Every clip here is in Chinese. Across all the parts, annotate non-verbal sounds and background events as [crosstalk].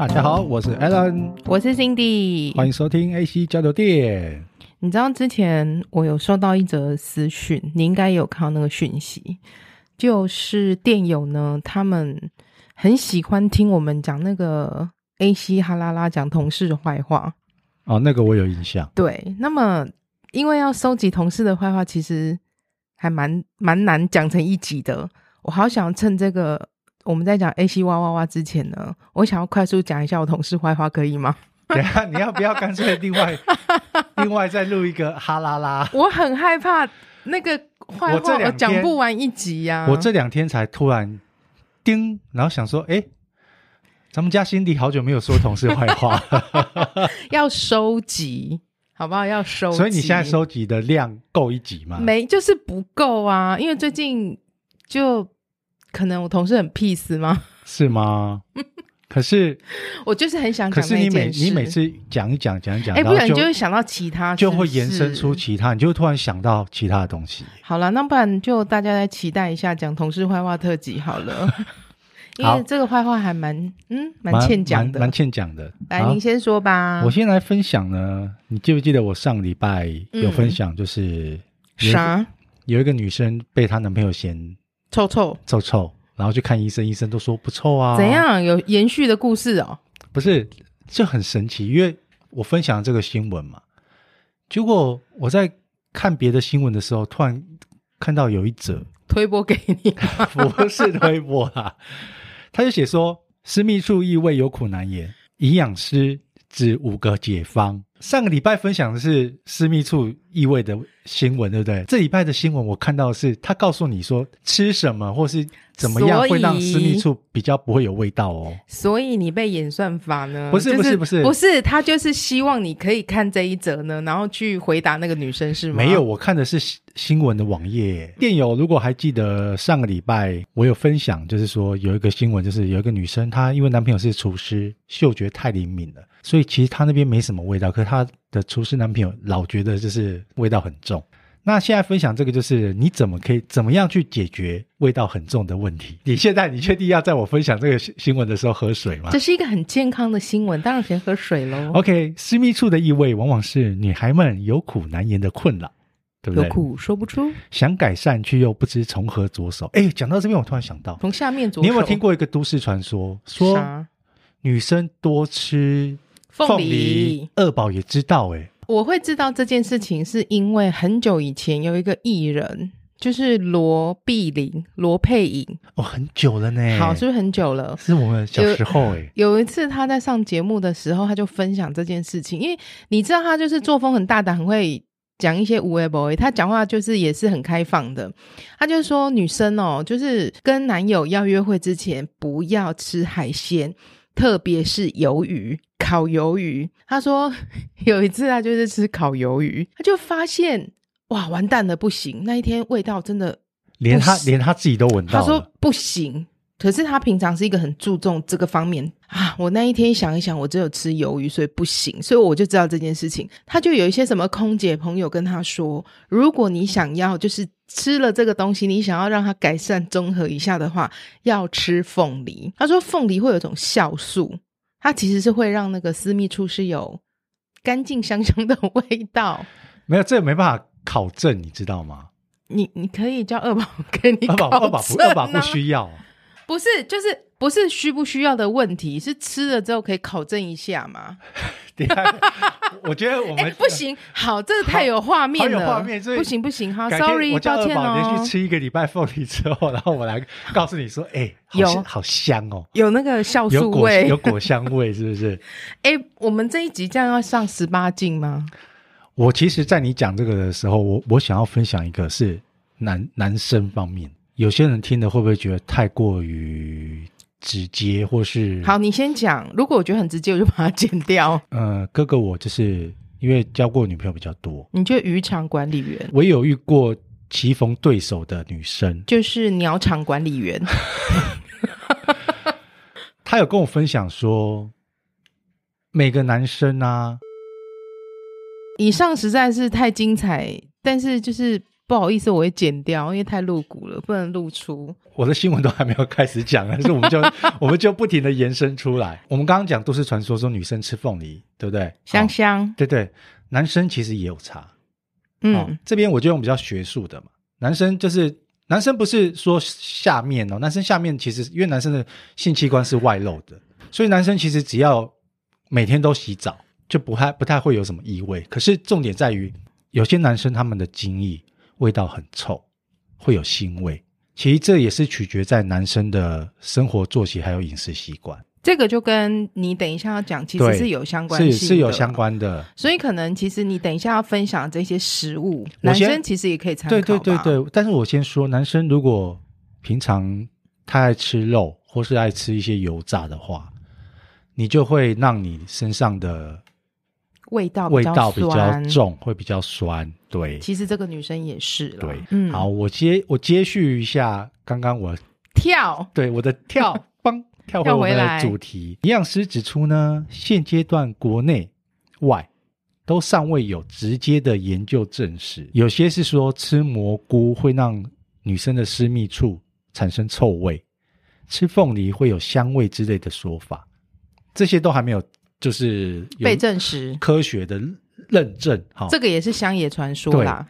大家好，我是 Alan，我是 Cindy，欢迎收听 AC 交流电。你知道之前我有收到一则私讯，你应该有看到那个讯息，就是电友呢，他们很喜欢听我们讲那个 AC 哈啦啦讲同事的坏话。哦，那个我有印象。对，那么因为要收集同事的坏话，其实还蛮蛮难讲成一集的。我好想趁这个我们在讲 AC 哇哇哇之前呢，我想要快速讲一下我同事坏话，可以吗？等下你要不要干脆另外 [laughs] 另外再录一个哈啦啦？我很害怕那个坏话，我讲不完一集呀、啊。我这两天才突然叮，然后想说，哎，咱们家 Cindy 好久没有说同事坏话，[laughs] 要收集好不好？要收集，所以你现在收集的量够一集吗？没，就是不够啊，因为最近就可能我同事很 peace 吗？是吗？可是，[laughs] 我就是很想讲。可是你每你每次讲一讲讲一讲，哎、欸，不然你就会想到其他，就会延伸出其他，你就会突然想到其他的东西。好了，那不然就大家再期待一下讲同事坏话特辑好了，[laughs] 因为这个坏话还蛮嗯蛮欠讲的，蛮欠讲的。来，您先说吧。我先来分享呢，你记不记得我上礼拜有分享，就是啥、嗯？有一个女生被她男朋友嫌臭臭臭臭。然后去看医生，医生都说不臭啊。怎样有延续的故事哦？不是，这很神奇，因为我分享这个新闻嘛。结果我在看别的新闻的时候，突然看到有一则推播给你，[laughs] 不是推播啦，他就写说私密处异味有苦难言，营养师指五个解方。上个礼拜分享的是私密处异味的新闻，对不对？这礼拜的新闻我看到是，他告诉你说吃什么或是怎么样会让私密处比较不会有味道哦。所以你被演算法呢？不是不是不是不是，他就是希望你可以看这一则呢，然后去回答那个女生是吗？没有，我看的是新闻的网页。电友如果还记得上个礼拜我有分享，就是说有一个新闻，就是有一个女生她因为男朋友是厨师，嗅觉太灵敏了。所以其实她那边没什么味道，可是她的厨师男朋友老觉得就是味道很重。那现在分享这个就是你怎么可以怎么样去解决味道很重的问题？你现在你确定要在我分享这个新闻的时候喝水吗？这是一个很健康的新闻，当然先喝水喽。OK，私密处的异味往往是女孩们有苦难言的困扰，对不对？有苦说不出，想改善却又不知从何着手。哎，讲到这边，我突然想到，从下面着手。你有没有听过一个都市传说，说女生多吃？凤梨，二宝也知道哎、欸，我会知道这件事情是因为很久以前有一个艺人，就是罗碧玲、罗佩颖哦，很久了呢。好，是不是很久了？是我们小时候哎、欸。有一次他在上节目的时候，他就分享这件事情，因为你知道他就是作风很大胆，很会讲一些有的没的，他讲话就是也是很开放的。他就说女生哦，就是跟男友要约会之前不要吃海鲜。特别是鱿鱼，烤鱿鱼。他说 [laughs] 有一次他就是吃烤鱿鱼，他就发现哇，完蛋了，不行！那一天味道真的连他连他自己都闻到。他说不行，可是他平常是一个很注重这个方面啊。我那一天想一想，我只有吃鱿鱼，所以不行，所以我就知道这件事情。他就有一些什么空姐朋友跟他说，如果你想要就是。吃了这个东西，你想要让它改善综合一下的话，要吃凤梨。他说凤梨会有一种酵素，它其实是会让那个私密处是有干净香香的味道。没有，这个没办法考证，你知道吗？你你可以叫二宝给你考证啊。二宝不，二宝不需要。不是，就是。不是需不需要的问题，是吃了之后可以考证一下吗？[laughs] 我觉得我们、欸、不行。好，这个太有画面了，有画面，不行不行。哈，sorry，我抱歉哦。连续吃一个礼拜凤梨之后，然后我来告诉你说，哎、欸，有好香哦，有那个酵素味，有果，有果香味，是不是？哎、欸，我们这一集这样要上十八禁吗？我其实，在你讲这个的时候，我我想要分享一个是男男生方面，有些人听的会不会觉得太过于？直接或是好，你先讲。如果我觉得很直接，我就把它剪掉。呃，哥哥，我就是因为交过女朋友比较多。你就渔场管理员，我有遇过棋逢对手的女生，就是鸟场管理员。[laughs] 他有跟我分享说，每个男生啊，以上实在是太精彩，但是就是。不好意思，我会剪掉，因为太露骨了，不能露出。我的新闻都还没有开始讲，但是我们就 [laughs] 我们就不停的延伸出来。我们刚刚讲都市传说说女生吃凤梨，对不对？香香，哦、对对，男生其实也有差。嗯、哦，这边我就用比较学术的嘛，男生就是男生不是说下面哦，男生下面其实因为男生的性器官是外露的，所以男生其实只要每天都洗澡，就不太不太会有什么异味。可是重点在于，有些男生他们的精液。味道很臭，会有腥味。其实这也是取决在男生的生活作息还有饮食习惯。这个就跟你等一下要讲，其实是有相关性的，是是有相关的。所以可能其实你等一下要分享这些食物，男生其实也可以参考。对对对对，但是我先说，男生如果平常太爱吃肉或是爱吃一些油炸的话，你就会让你身上的。味道味道比较重，会比较酸。对，其实这个女生也是了。对，嗯，好，我接我接续一下刚刚我跳，对我的跳，帮跳回我们的主题。营养师指出呢，现阶段国内外都尚未有直接的研究证实，有些是说吃蘑菇会让女生的私密处产生臭味，吃凤梨会有香味之类的说法，这些都还没有。就是被证实。科学的认证，哈，这个也是乡野传说啦。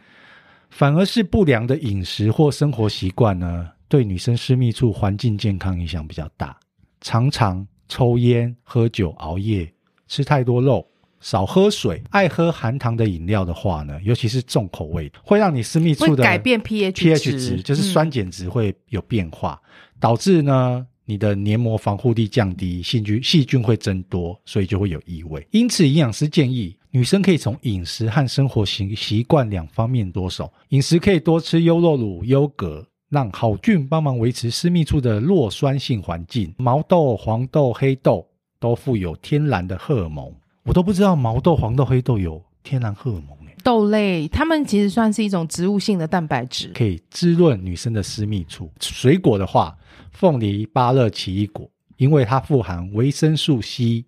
反而是不良的饮食或生活习惯呢，对女生私密处环境健康影响比较大。常常抽烟、喝酒、熬夜、吃太多肉、少喝水、爱喝含糖的饮料的话呢，尤其是重口味，会让你私密处的改变 pH pH 值，就是酸碱值会有变化，嗯、导致呢。你的黏膜防护力降低，细菌细菌会增多，所以就会有异味。因此，营养师建议女生可以从饮食和生活习习惯两方面着手。饮食可以多吃优酪乳、优格，让好菌帮忙维持私密处的弱酸性环境。毛豆、黄豆、黑豆都富有天然的荷尔蒙，我都不知道毛豆、黄豆、黑豆有天然荷尔蒙。豆类，它们其实算是一种植物性的蛋白质，可以滋润女生的私密处。水果的话，凤梨、芭乐、奇异果，因为它富含维生素 C，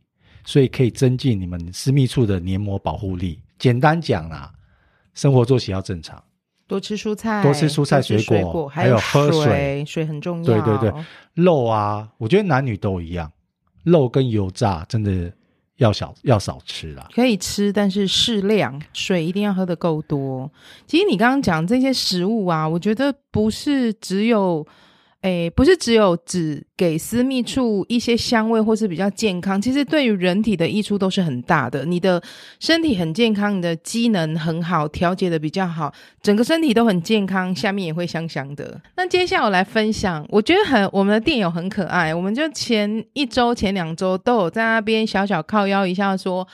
所以可以增进你们私密处的黏膜保护力。简单讲啦，生活作息要正常，多吃蔬菜，多吃蔬菜水果，水果还有喝水，水，很重要。对对对，肉啊，我觉得男女都一样，肉跟油炸真的。要少要少吃啦，可以吃，但是适量，水一定要喝的够多。其实你刚刚讲这些食物啊，我觉得不是只有。诶，不是只有只给私密处一些香味，或是比较健康，其实对于人体的益处都是很大的。你的身体很健康，你的机能很好，调节的比较好，整个身体都很健康，下面也会香香的。那接下来我来分享，我觉得很我们的店友很可爱，我们就前一周、前两周都有在那边小小靠腰一下说，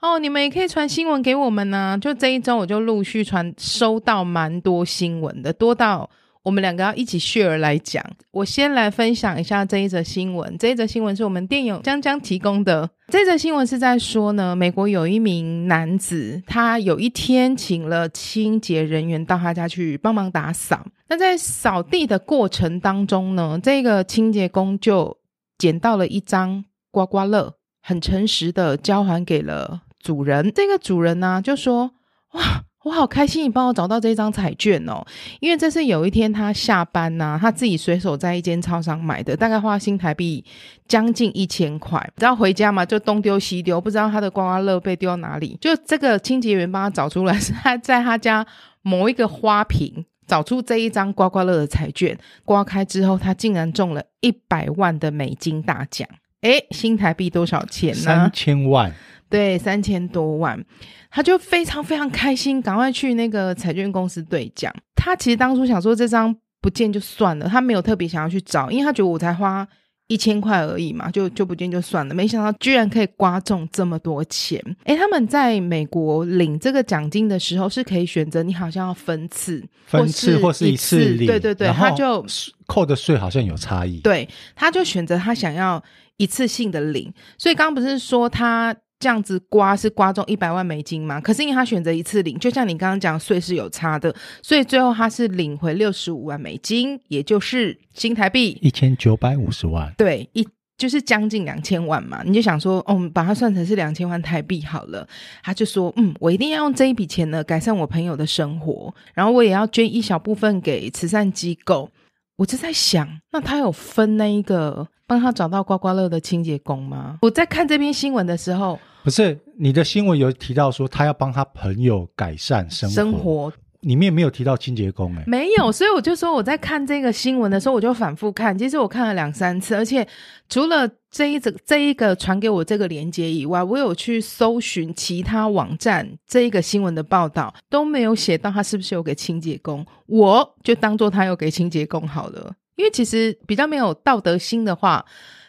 哦，你们也可以传新闻给我们呢、就这一周我就陆续传收到蛮多新闻的，多到。我们两个要一起 share 来讲。我先来分享一下这一则新闻。这一则新闻是我们电友江江提供的。这则新闻是在说呢，美国有一名男子，他有一天请了清洁人员到他家去帮忙打扫。那在扫地的过程当中呢，这个清洁工就捡到了一张刮刮乐，很诚实的交还给了主人。这个主人呢，就说：“哇。”我好开心，你帮我找到这张彩券哦！因为这是有一天他下班呐、他自己随手在一间超商买的，大概花新台币将近一千块。然后回家嘛，就东丢西丢，不知道他的刮刮乐被丢到哪里。就这个清洁员帮他找出来，是他在他家某一个花瓶找出这一张刮刮乐的彩券，刮开之后，他竟然中了一百万的美金大奖！诶，新台币多少钱呢？三千万。对，三千多万，他就非常非常开心，赶快去那个彩券公司兑奖。他其实当初想说这张不见就算了，他没有特别想要去找，因为他觉得我才花一千块而已嘛，就就不见就算了。没想到居然可以刮中这么多钱！诶，他们在美国领这个奖金的时候是可以选择，你好像要分次，分次或是一次领，对对对，他就扣的税好像有差异。对，他就选择他想要一次性的领，所以刚刚不是说他。这样子刮是刮中一百万美金吗？可是因为他选择一次领，就像你刚刚讲税是有差的，所以最后他是领回六十五万美金，也就是新台币一千九百五十万。对，一就是将近两千万嘛，你就想说，哦，把它算成是两千万台币好了。他就说，嗯，我一定要用这一笔钱呢改善我朋友的生活，然后我也要捐一小部分给慈善机构。我就在想，那他有分那一个帮他找到刮刮乐的清洁工吗？我在看这篇新闻的时候，不是你的新闻有提到说他要帮他朋友改善生活。生活里面没有提到清洁工哎，没有，所以我就说我在看这个新闻的时候，我就反复看。其实我看了两三次，而且除了这一则这一个传给我这个链接以外，我有去搜寻其他网站这一个新闻的报道，都没有写到他是不是有给清洁工。我就当做他有给清洁工好了，因为其实比较没有道德心的话，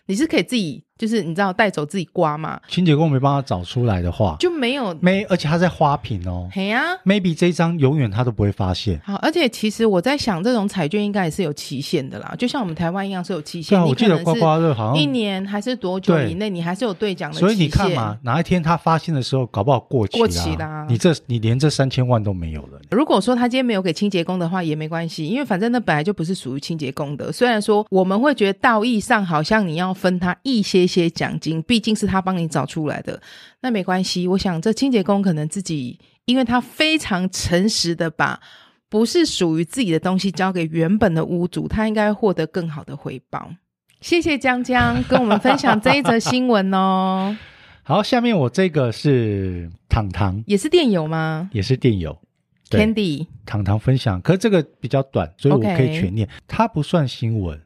你是可以自己。就是你知道带走自己刮嘛？清洁工没办法找出来的话，就没有没，而且他在花瓶哦。嘿呀，maybe 这一张永远他都不会发现。好，而且其实我在想，这种彩券应该也是有期限的啦，就像我们台湾一样是有期限。对，我记得刮刮乐好像一年还是多久以内，你还是有兑奖的期限。所以你看嘛，哪一天他发现的时候，搞不好过期。过期啦，你这你连这三千万都没有了。如果说他今天没有给清洁工的话，也没关系，因为反正那本来就不是属于清洁工的。虽然说我们会觉得道义上好像你要分他一些些奖金。毕竟是他帮你找出来的，那没关系。我想这清洁工可能自己，因为他非常诚实的把不是属于自己的东西交给原本的屋主，他应该获得更好的回报。[laughs] 谢谢江江跟我们分享这一则新闻哦。好，下面我这个是糖糖，也是电邮吗？也是电邮，Candy 糖糖分享，可是这个比较短，所以我可以全念，它不算新闻。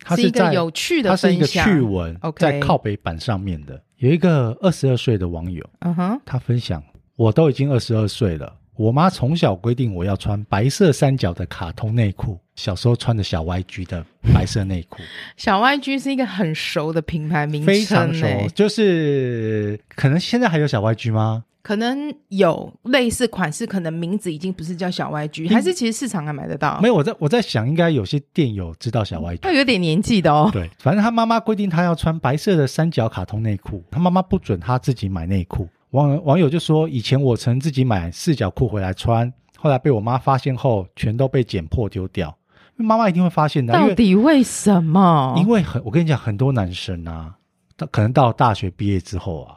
它是，是一个有趣的，它是一个趣闻，Okay. 在靠北版上面的。有一个二十二岁的网友，嗯哼，他分享：我都已经二十二岁了，我妈从小规定我要穿白色三角的卡通内裤，小时候穿的小 YG 的白色内裤。[laughs] 小 YG 是一个很熟的品牌名称，非常熟，就是可能现在还有小 YG 吗？可能有类似款式，可能名字已经不是叫小 YG，还是其实市场还买得到？没有，我在我在想，应该有些店友知道小 YG，他有点年纪的哦。对，反正他妈妈规定他要穿白色的三角卡通内裤，他妈妈不准他自己买内裤。网网友就说，以前我曾自己买四角裤回来穿，后来被我妈发现后，全都被剪破丢掉。妈妈一定会发现的。到底为什么？因为很，我跟你讲，很多男生啊，他可能到大学毕业之后啊，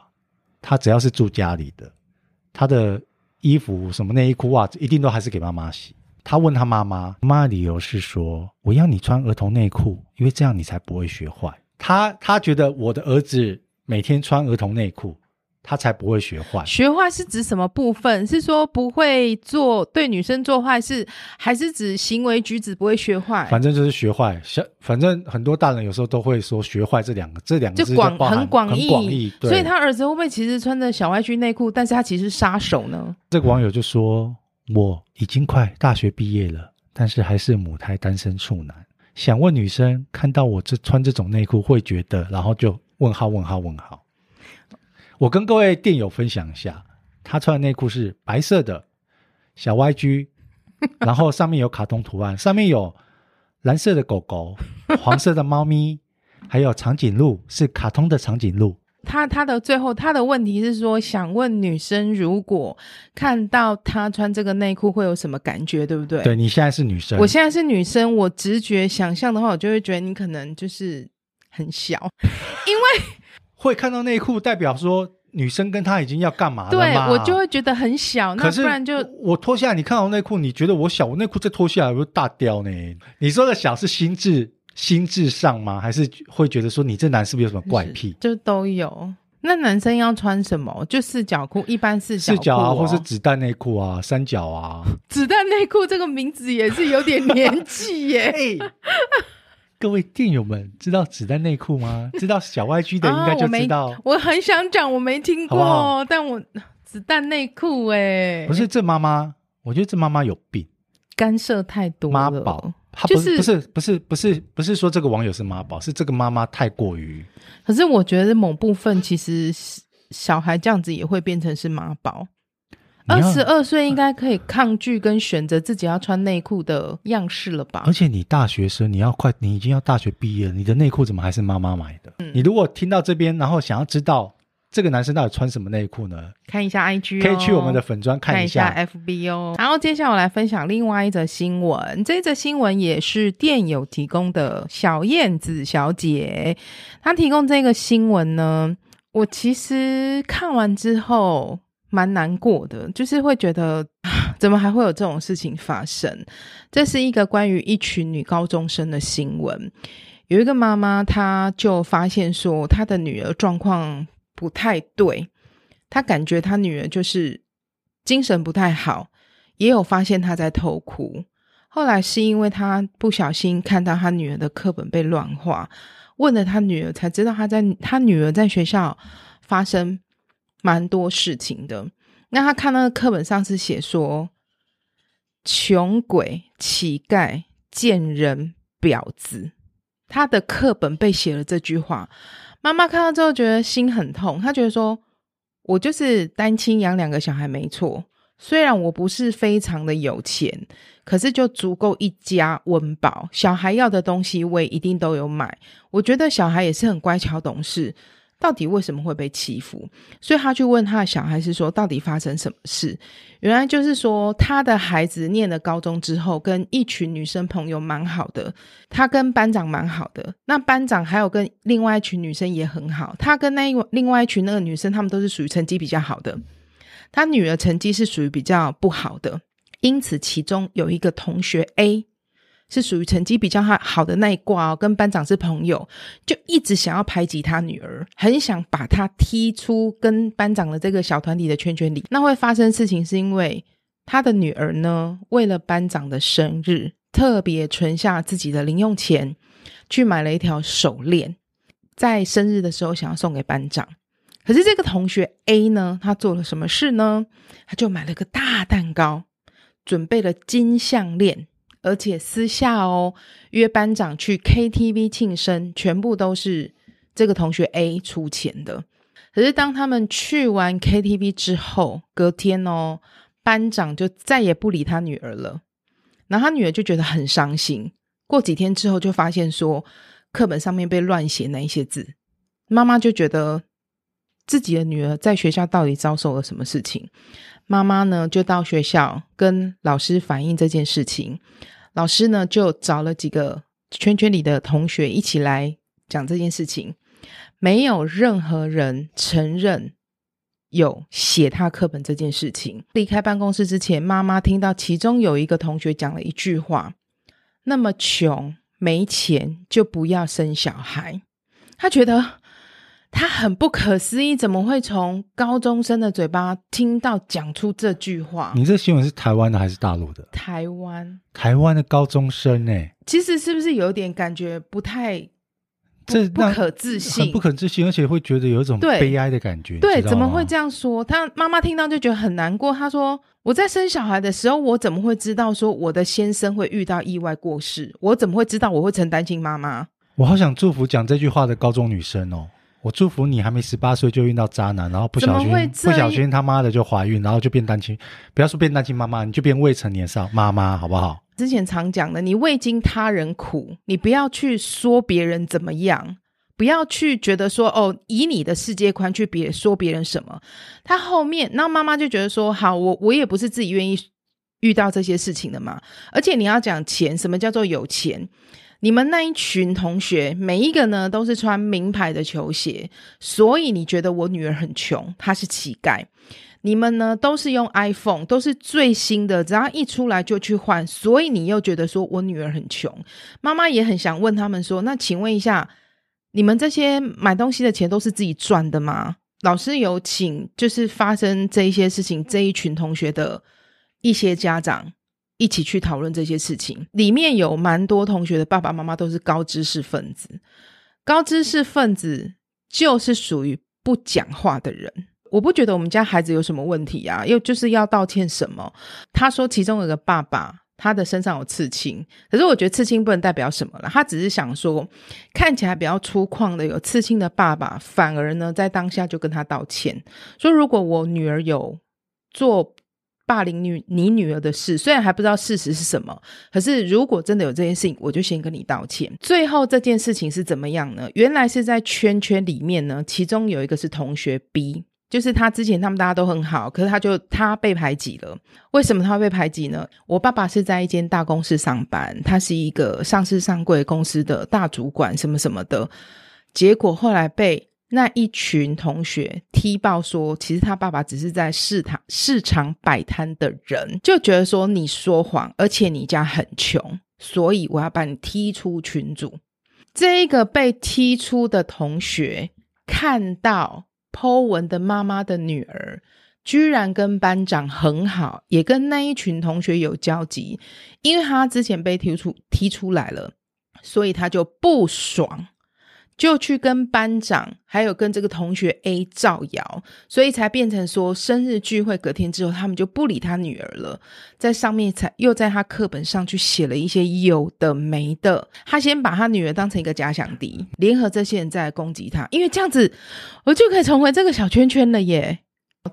他只要是住家里的。他的衣服什么内衣裤袜子一定都还是给妈妈洗。他问他妈妈，妈妈理由是说，我要你穿儿童内裤，因为这样你才不会学坏。他他觉得我的儿子每天穿儿童内裤。他才不会学坏。学坏是指什么部分？是说不会做对女生做坏事，还是指行为举止不会学坏？反正就是学坏。像反正很多大人有时候都会说学坏这两个，这两个字就广很广义。广义。所以他儿子会不会其实穿着小 YG 内裤，但是他其实是杀手呢？这个网友就说：“我已经快大学毕业了，但是还是母胎单身处男。想问女生看到我这穿这种内裤会觉得，然后就问号问号问号。”我跟各位电友分享一下，他穿的内裤是白色的，小 YG，[laughs] 然后上面有卡通图案，上面有蓝色的狗狗、黄色的猫咪，还有长颈鹿，是卡通的长颈鹿。他他的最后他的问题是说，想问女生如果看到他穿这个内裤会有什么感觉，对不对？对，你现在是女生，我现在是女生，我直觉想象的话，我就会觉得你可能就是很小，[laughs] 因为。会看到内裤，代表说女生跟他已经要干嘛了吗？对，我就会觉得很小。那不然就我脱下来，你看到内裤，你觉得我小，我内裤再脱下来，我就大掉呢？你说的小是心智心智上吗？还是会觉得说你这男是不是有什么怪癖？就都有。那男生要穿什么？就四角裤，一般四角裤、哦、四角啊，或是子弹内裤啊，三角啊。子弹内裤这个名字也是有点年纪耶。各位电友们，知道子弹内裤吗？[laughs] 知道小 YG 的应该就知道。啊、我，我很想讲，我没听过，好好但我子弹内裤哎，不是这妈妈，我觉得这妈妈有病，干涉太多了。妈宝，她不是、就是、不是不是不是不是说这个网友是妈宝，是这个妈妈太过于。可是我觉得某部分其实小孩这样子也会变成是妈宝。二十二岁应该可以抗拒跟选择自己要穿内裤的样式了吧？而且你大学生，你要快，你已经要大学毕业了，你的内裤怎么还是妈妈买的？嗯，你如果听到这边，然后想要知道这个男生到底穿什么内裤呢？看一下 IG，、哦、可以去我们的粉专看一下，看一下 FB 哦。然后接下来我来分享另外一则新闻，这则新闻也是店友提供的，小燕子小姐她提供这个新闻呢，我其实看完之后蛮难过的，就是会觉得 [sighs] 怎么还会有这种事情发生？这是一个关于一群女高中生的新闻。有一个妈妈，她就发现说，她的女儿状况不太对，她感觉她女儿就是精神不太好，也有发现她在偷哭。后来是因为她不小心看到她女儿的课本被乱画，问了她女儿，才知道她在她女儿在学校发生蛮多事情的。那他看那个课本上是写说，穷鬼、乞丐、贱人、婊子。他的课本被写了这句话，妈妈看到之后觉得心很痛。她觉得说，我就是单亲养两个小孩没错，虽然我不是非常的有钱，可是就足够一家温饱，小孩要的东西我也一定都有买。我觉得小孩也是很乖巧懂事。到底为什么会被欺负？所以他去问他的小孩是说，到底发生什么事？原来就是说，他的孩子念了高中之后，跟一群女生朋友蛮好的，他跟班长蛮好的，那班长还有跟另外一群女生也很好，他跟那另外一群那个女生，他们都是属于成绩比较好的，他女儿成绩是属于比较不好的，因此其中有一个同学 A。是属于成绩比较好的那一挂哦，跟班长是朋友，就一直想要排挤他女儿，很想把他踢出跟班长的这个小团体的圈圈里。那会发生事情是因为他的女儿呢，为了班长的生日，特别存下自己的零用钱，去买了一条手链，在生日的时候想要送给班长。可是这个同学 A 呢，他做了什么事呢？他就买了个大蛋糕，准备了金项链。而且私下哦，约班长去 KTV 庆生，全部都是这个同学 A 出钱的。可是当他们去完 KTV 之后，隔天哦，班长就再也不理他女儿了。然后他女儿就觉得很伤心。过几天之后，就发现说课本上面被乱写那一些字，妈妈就觉得自己的女儿在学校到底遭受了什么事情。妈妈呢，就到学校跟老师反映这件事情，老师呢就找了几个圈圈里的同学一起来讲这件事情，没有任何人承认有写他课本这件事情。离开办公室之前，妈妈听到其中有一个同学讲了一句话：“那么穷没钱就不要生小孩。”他觉得。他很不可思议，怎么会从高中生的嘴巴听到讲出这句话？你这新闻是台湾的还是大陆的？台湾，台湾的高中生呢？其实是不是有点感觉不太不这不可置信？很不可置信，而且会觉得有一种悲哀的感觉。对，对，怎么会这样说？他妈妈听到就觉得很难过。他说：“我在生小孩的时候，我怎么会知道说我的先生会遇到意外过世？我怎么会知道我会成单亲妈妈？”我好想祝福讲这句话的高中女生哦。我祝福你还没十八岁就遇到渣男，然后不小心不小心他妈的就怀孕，然后就变单亲。不要说变单亲妈妈，你就变未成年少妈妈，好不好？之前常讲的，你未经他人苦，你不要去说别人怎么样，不要去觉得说哦，以你的世界观去别说别人什么。他后面，那妈妈就觉得说，好，我我也不是自己愿意遇到这些事情的嘛。而且你要讲钱，什么叫做有钱？你们那一群同学，每一个呢都是穿名牌的球鞋，所以你觉得我女儿很穷，她是乞丐。你们呢都是用 iPhone，都是最新的，只要一出来就去换，所以你又觉得说我女儿很穷。妈妈也很想问他们说，那请问一下，你们这些买东西的钱都是自己赚的吗？老师有请，就是发生这一些事情，这一群同学的一些家长。一起去讨论这些事情，里面有蛮多同学的爸爸妈妈都是高知识分子，高知识分子就是属于不讲话的人。我不觉得我们家孩子有什么问题啊，又就是要道歉什么？他说其中有个爸爸，他的身上有刺青，可是我觉得刺青不能代表什么了，他只是想说看起来比较粗犷的有刺青的爸爸，反而呢在当下就跟他道歉，说如果我女儿有做。霸凌女你女儿的事，虽然还不知道事实是什么，可是如果真的有这件事情，我就先跟你道歉。最后这件事情是怎么样呢？原来是在圈圈里面呢，其中有一个是同学 B，就是他之前他们大家都很好，可是他就他被排挤了。为什么他会被排挤呢？我爸爸是在一间大公司上班，他是一个上市上柜公司的大主管，什么什么的，结果后来被。那一群同学踢爆说，其实他爸爸只是在市场市场摆摊的人，就觉得说你说谎，而且你家很穷，所以我要把你踢出群组。这一个被踢出的同学看到 po 文的妈妈的女儿，居然跟班长很好，也跟那一群同学有交集，因为他之前被踢出踢出来了，所以他就不爽。就去跟班长，还有跟这个同学 A 造谣，所以才变成说生日聚会隔天之后，他们就不理他女儿了。在上面才又在他课本上去写了一些有的没的。他先把他女儿当成一个假想敌，联合这些人再来攻击他，因为这样子我就可以重回这个小圈圈了耶。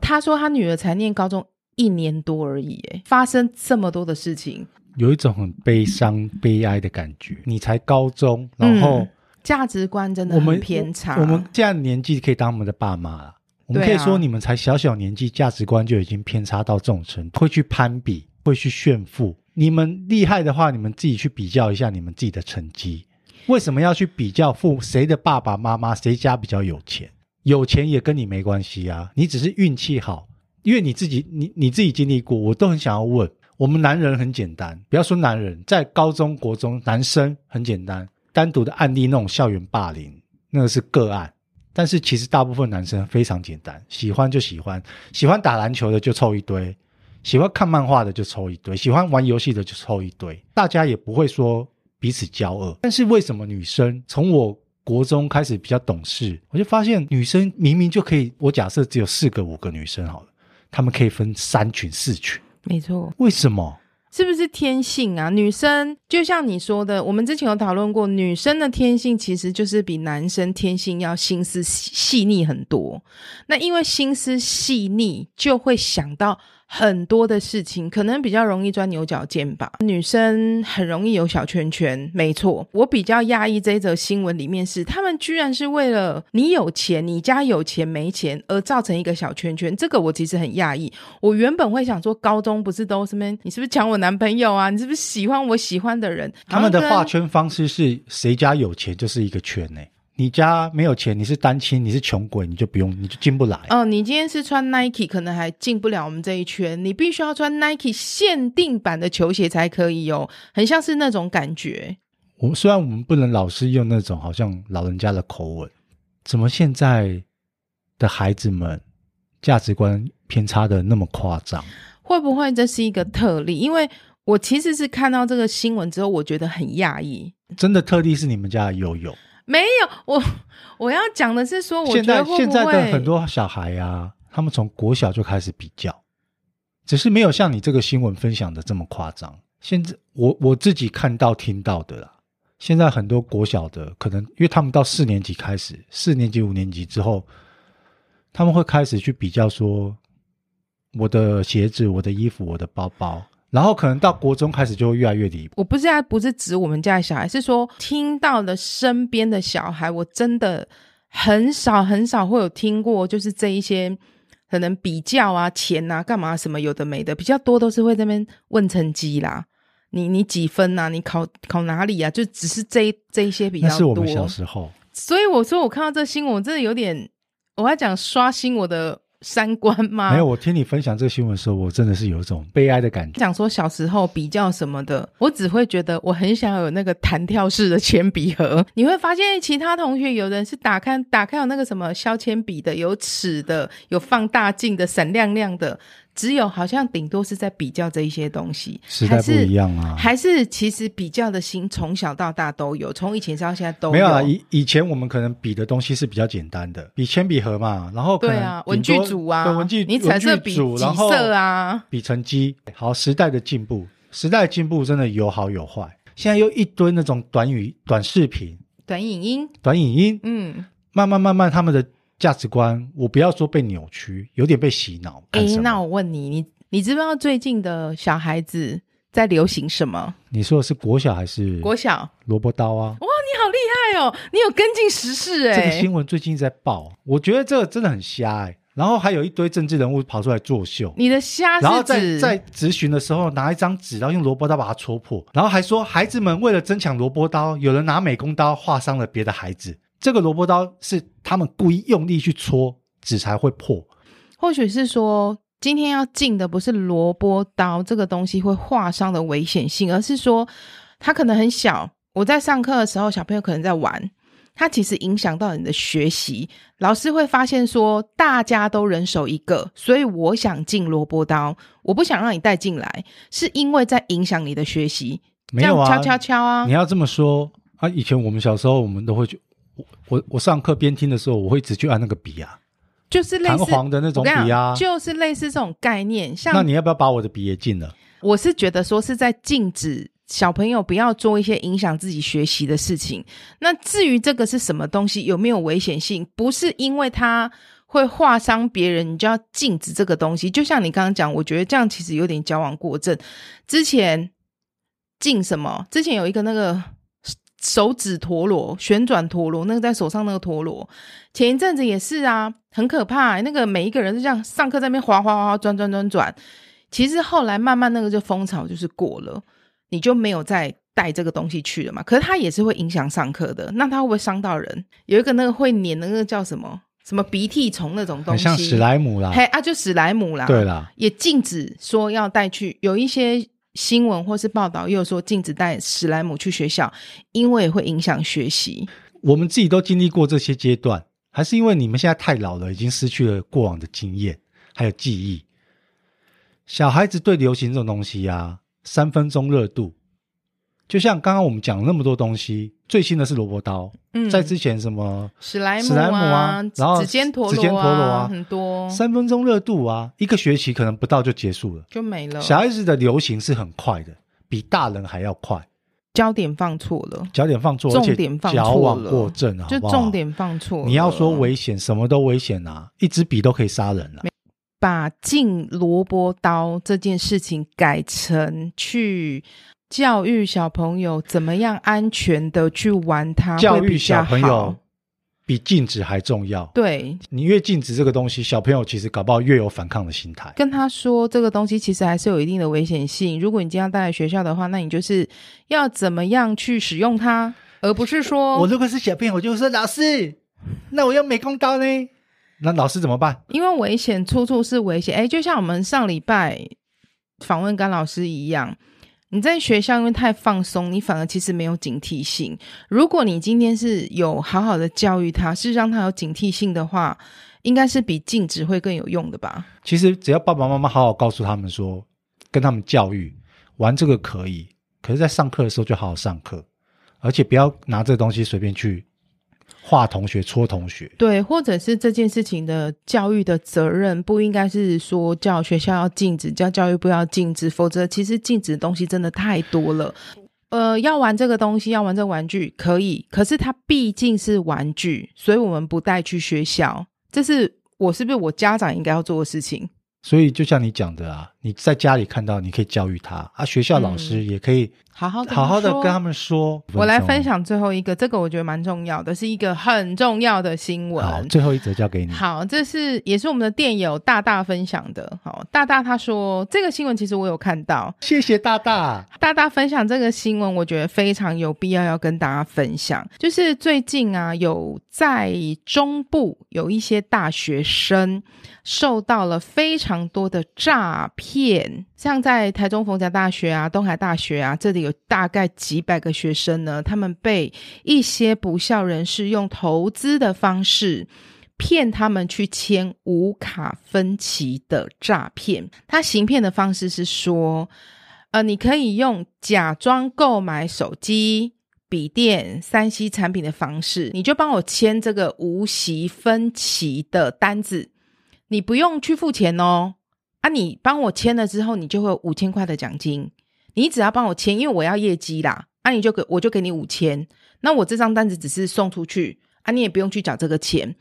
他说他女儿才念高中一年多而已，耶，发生这么多的事情，有一种很悲伤、悲哀的感觉。你才高中，然后、嗯。价值观真的很偏差。我们，这样年纪可以当我们的爸妈了。我们可以说，你们才小小年纪，价值观就已经偏差到这种程度，会去攀比，会去炫富。你们厉害的话，你们自己去比较一下你们自己的成绩。为什么要去比较父谁的爸爸妈妈谁家比较有钱？有钱也跟你没关系啊，你只是运气好，因为你自己你你自己经历过。我都很想要问，我们男人很简单，不要说男人，在高中国中，男生很简单。单独的案例，那种校园霸凌，那个是个案。但是其实大部分男生非常简单，喜欢就喜欢，喜欢打篮球的就凑一堆，喜欢看漫画的就凑一堆，喜欢玩游戏的就凑一堆。大家也不会说彼此交恶。但是为什么女生从我国中开始比较懂事，我就发现女生明明就可以，我假设只有四个五个女生好了，她们可以分三群四群。没错。为什么？是不是天性啊？女生就像你说的，我们之前有讨论过，女生的天性其实就是比男生天性要心思细腻很多。那因为心思细腻，就会想到。很多的事情可能比较容易钻牛角尖吧，女生很容易有小圈圈，没错。我比较讶异这一则新闻里面是，他们居然是为了你有钱，你家有钱没钱而造成一个小圈圈，这个我其实很讶异。我原本会想说，高中不是都什么？你是不是抢我男朋友啊？你是不是喜欢我喜欢的人？他们的画圈方式是谁家有钱就是一个圈呢？你家没有钱，你是单亲，你是穷鬼，你就不用，你就进不来。哦，你今天是穿 Nike，可能还进不了我们这一圈。你必须要穿 Nike 限定版的球鞋才可以哦，很像是那种感觉。我虽然我们不能老是用那种好像老人家的口吻，怎么现在的孩子们价值观偏差的那么夸张？会不会这是一个特例？因为我其实是看到这个新闻之后，我觉得很讶异。真的特例是你们家的悠悠。没有，我 [laughs] 我要讲的是说，我现在现在的很多小孩呀、啊，他们从国小就开始比较，只是没有像你这个新闻分享的这么夸张。现在我我自己看到听到的啦，现在很多国小的可能，因为他们到四年级开始，四年级五年级之后，他们会开始去比较说，我的鞋子、我的衣服、我的包包。然后可能到国中开始就会越来越离谱。我不是不是指我们家的小孩，是说听到了身边的小孩，我真的很少很少会有听过，就是这一些可能比较啊、钱啊、干嘛什么有的没的，比较多都是会在那边问成绩啦。你你几分啊？你考考哪里啊？就只是这这一些比较多。那是我们小时候。所以我说我看到这新闻，我真的有点，我要讲刷新我的。三观吗？没有，我听你分享这个新闻的时候，我真的是有一种悲哀的感觉。讲说小时候比较什么的，我只会觉得我很想有那个弹跳式的铅笔盒。你会发现，其他同学有人是打开打开有那个什么削铅笔的，有尺的，有放大镜的，闪亮亮的。只有好像顶多是在比较这一些东西，时代不一样啊，还是，其实比较的心从小到大都有，从以前到现在都有。没有啊，以以前我们可能比的东西是比较简单的，比铅笔盒嘛，然后可能对啊，文具组啊，对文具，你彩色笔几色啊，比成绩。好，时代的进步，时代的进步真的有好有坏。现在又一堆那种短语、短视频、短影音、短影音，嗯，慢慢慢慢他们的。价值观，我不要说被扭曲，有点被洗脑。哎、欸，那我问你，你你知不知道最近的小孩子在流行什么？你说的是国小还是国小？萝卜刀啊！哇，你好厉害哦！你有跟进时事哎、欸。这个新闻最近一直在报，我觉得这个真的很瞎哎、欸。然后还有一堆政治人物跑出来作秀。你的瞎是然后在在质询的时候拿一张纸，然后用萝卜刀把它戳破，然后还说孩子们为了争抢萝卜刀，有人拿美工刀划伤了别的孩子。这个萝卜刀是他们故意用力去戳纸才会破。或许是说，今天要进的不是萝卜刀这个东西会划伤的危险性，而是说它可能很小。我在上课的时候，小朋友可能在玩，它其实影响到你的学习。老师会发现说，大家都人手一个，所以我想进萝卜刀，我不想让你带进来，是因为在影响你的学习。没有啊，敲敲敲啊！你要这么说啊？以前我们小时候，我们都会去，我我我上课边听的时候，我会一直去按那个笔啊。就是类似弹簧的那种笔啊，就是类似这种概念。像那你要不要把我的笔也禁了？我是觉得说是在禁止小朋友不要做一些影响自己学习的事情。那至于这个是什么东西，有没有危险性，不是因为它会划伤别人，你就要禁止这个东西。就像你刚刚讲，我觉得这样其实有点矫枉过正。之前禁什么？之前有一个那个。手指陀螺、旋转陀螺，那个在手上那个陀螺，前一阵子也是啊，很可怕、欸。那个每一个人就这样上课在那边滑滑滑转转转转。其实后来慢慢那个就风潮就是过了，你就没有再带这个东西去了嘛。可是它也是会影响上课的，那它会不会伤到人？有一个那个会粘的那个叫什么什么鼻涕虫那种东西，像史莱姆啦，嘿啊，就史莱姆啦，对啦，也禁止说要带去，有一些。新闻或是报道又说禁止带史莱姆去学校，因为会影响学习。我们自己都经历过这些阶段，还是因为你们现在太老了，已经失去了过往的经验还有记忆。小孩子对流行这种东西啊，三分钟热度。就像刚刚我们讲了那么多东西，最新的是萝卜刀。嗯，在之前什么史莱姆啊，然后指尖陀螺啊，很多三分钟热度啊，一个学期可能不到就结束了，就没了。小孩子的流行是很快的，比大人还要快。焦点放错了，焦点放错，重点放错了，矫枉过正啊，就重点放错了。你要说危险，什么都危险啊，一支笔都可以杀人了。把进萝卜刀这件事情改成去。教育小朋友怎么样安全的去玩它，教育小朋友比禁止还重要。对，你越禁止这个东西，小朋友其实搞不好越有反抗的心态。跟他说这个东西其实还是有一定的危险性。如果你今天要带来学校的话，那你就是要怎么样去使用它，而不是说我如果是小朋友，我就说老师，那我用美工刀呢？那老师怎么办？因为危险处处是危险。哎，就像我们上礼拜访问甘老师一样。你在学校因为太放松，你反而其实没有警惕性。如果你今天是有好好的教育他，是让他有警惕性的话，应该是比禁止会更有用的吧？其实只要爸爸妈妈好好告诉他们说，跟他们教育，玩这个可以，可是在上课的时候就好好上课，而且不要拿这个东西随便去。画同学、戳同学，对，或者是这件事情的教育的责任，不应该是说叫学校要禁止，叫教育部要禁止，否则其实禁止的东西真的太多了。呃，要玩这个东西，要玩这个玩具可以，可是它毕竟是玩具，所以我们不带去学校。这是我是不是我家长应该要做的事情？所以就像你讲的啊，你在家里看到，你可以教育他啊，学校老师也可以。好好好好的跟他们说，我来分享最后一个，这个我觉得蛮重要的，是一个很重要的新闻。好，最后一则交给你。好，这是也是我们的电友大大分享的。好，大大他说这个新闻其实我有看到，谢谢大大。大大分享这个新闻，我觉得非常有必要要跟大家分享。就是最近啊，有在中部有一些大学生受到了非常多的诈骗，像在台中逢甲大学啊、东海大学啊这里。有大概几百个学生呢，他们被一些不肖人士用投资的方式骗他们去签无卡分期的诈骗。他行骗的方式是说，呃，你可以用假装购买手机、笔电、三 C 产品的方式，你就帮我签这个无息分期的单子，你不用去付钱哦。啊，你帮我签了之后，你就会有五千块的奖金。你只要帮我签，因为我要业绩啦，啊，你就给我就给你五千，那我这张单子只是送出去啊，你也不用去缴这个钱。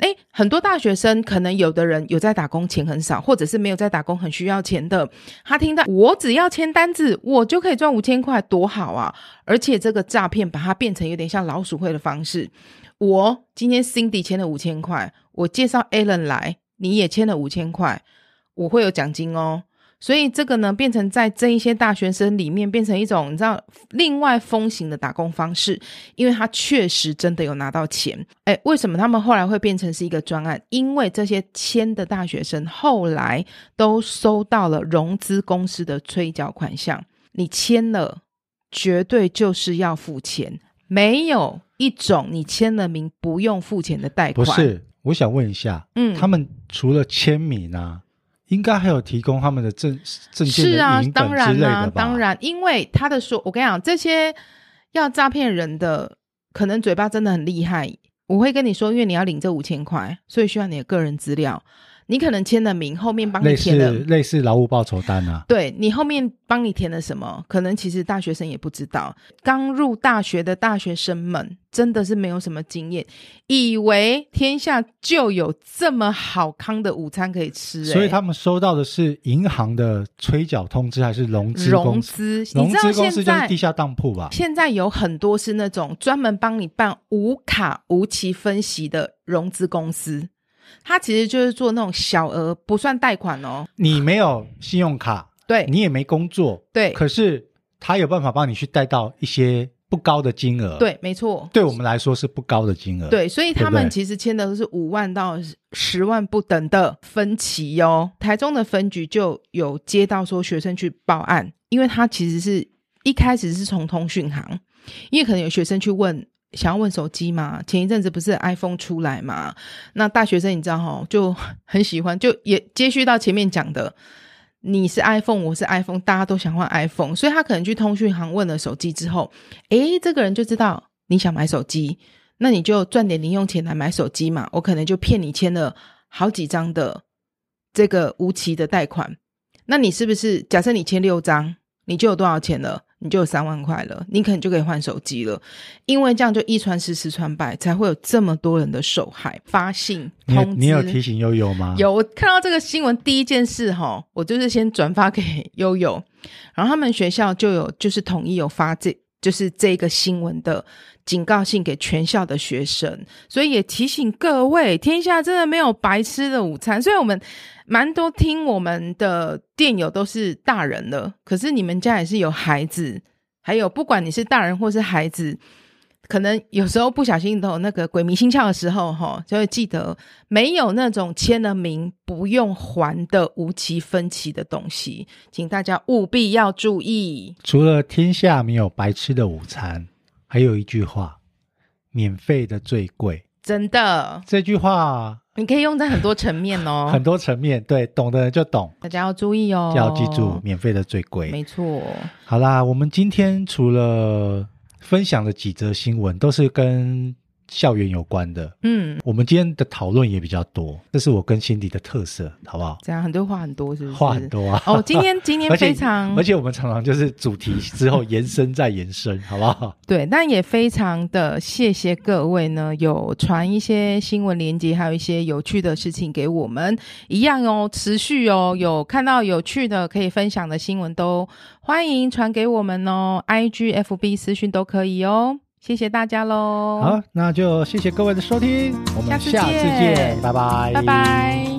诶，很多大学生可能有的人有在打工，钱很少，或者是没有在打工，很需要钱的。他听到我只要签单子，我就可以赚五千块，多好啊！而且这个诈骗把它变成有点像老鼠会的方式。我今天 Cindy 签了五千块，我介绍 Alan 来，你也签了五千块，我会有奖金哦。所以这个呢，变成在这一些大学生里面，变成一种你知道另外风行的打工方式，因为他确实真的有拿到钱。诶，为什么他们后来会变成是一个专案？因为这些签的大学生后来都收到了融资公司的催缴款项，你签了，绝对就是要付钱，没有一种你签了名不用付钱的贷款。不是，我想问一下，嗯，他们除了签名啊？应该还有提供他们的证证件？是啊，当然啦、啊，当然，因为他的说，我跟你讲，这些要诈骗人的，可能嘴巴真的很厉害。我会跟你说，因为你要领这五千块，所以需要你的个人资料。你可能签了名，后面帮你填的类似类似劳务报酬单啊。对，你后面帮你填了什么？可能其实大学生也不知道。刚入大学的大学生们真的是没有什么经验，以为天下就有这么好康的午餐可以吃，欸。所以他们收到的是银行的催缴通知，还是融资公司？融资，融资公司就是地下当铺吧？现在有很多是那种专门帮你办无卡无期分析的融资公司。他其实就是做那种小额，不算贷款哦。你没有信用卡，[sighs] 对，你也没工作，对。可是他有办法帮你去贷到一些不高的金额，对，没错。对我们来说是不高的金额，对。所以他们其实签的都是五万到十万不等的分期哟、哦。台中的分局就有接到说学生去报案，因为他其实是一开始是从通讯行，因为可能有学生去问。想要问手机嘛？前一阵子不是 iPhone 出来嘛？那大学生你知道齁，就很喜欢，就也接续到前面讲的，你是 iPhone，我是 iPhone，大家都想换 iPhone，所以他可能去通讯行问了手机之后，诶，这个人就知道你想买手机，那你就赚点零用钱来买手机嘛。我可能就骗你签了好几张的这个无期的贷款，那你是不是假设你签六张，你就有多少钱了？你就有三万块了，你可能就可以换手机了，因为这样就一传十，十传百，才会有这么多人的受害。发信通知，你有提醒悠悠吗？有，我看到这个新闻，第一件事哈，我就是先转发给悠悠，然后他们学校就有就是统一有发这，就是这个新闻的警告信给全校的学生，所以也提醒各位，天下真的没有白吃的午餐，所以我们。蛮多听我们的电友都是大人了，可是你们家也是有孩子，还有不管你是大人或是孩子，可能有时候不小心都有那个鬼迷心窍的时候，哈，就会记得没有那种签了名不用还的无期分期的东西，请大家务必要注意。除了天下没有白吃的午餐，还有一句话：免费的最贵。真的，这句话。你可以用在很多层面哦，[laughs] 很多层面，对，懂的人就懂，大家要注意哦，要记住，免费的最贵，没错。好啦，我们今天除了分享的几则新闻，都是跟。校园有关的，嗯，我们今天的讨论也比较多，这是我跟辛迪的特色，好不好？这样很多话很多，是不是？话很多啊！哦，今天今天 [laughs] 非常而，而且我们常常就是主题之后延伸再延伸，好不好？[laughs] 对，但也非常的谢谢各位呢，有传一些新闻连接，还有一些有趣的事情给我们，一样哦，持续哦，有看到有趣的可以分享的新闻都欢迎传给我们哦，IG、FB 私讯都可以哦。谢谢大家喽！好，那就谢谢各位的收听，我们下次见，拜拜，拜拜。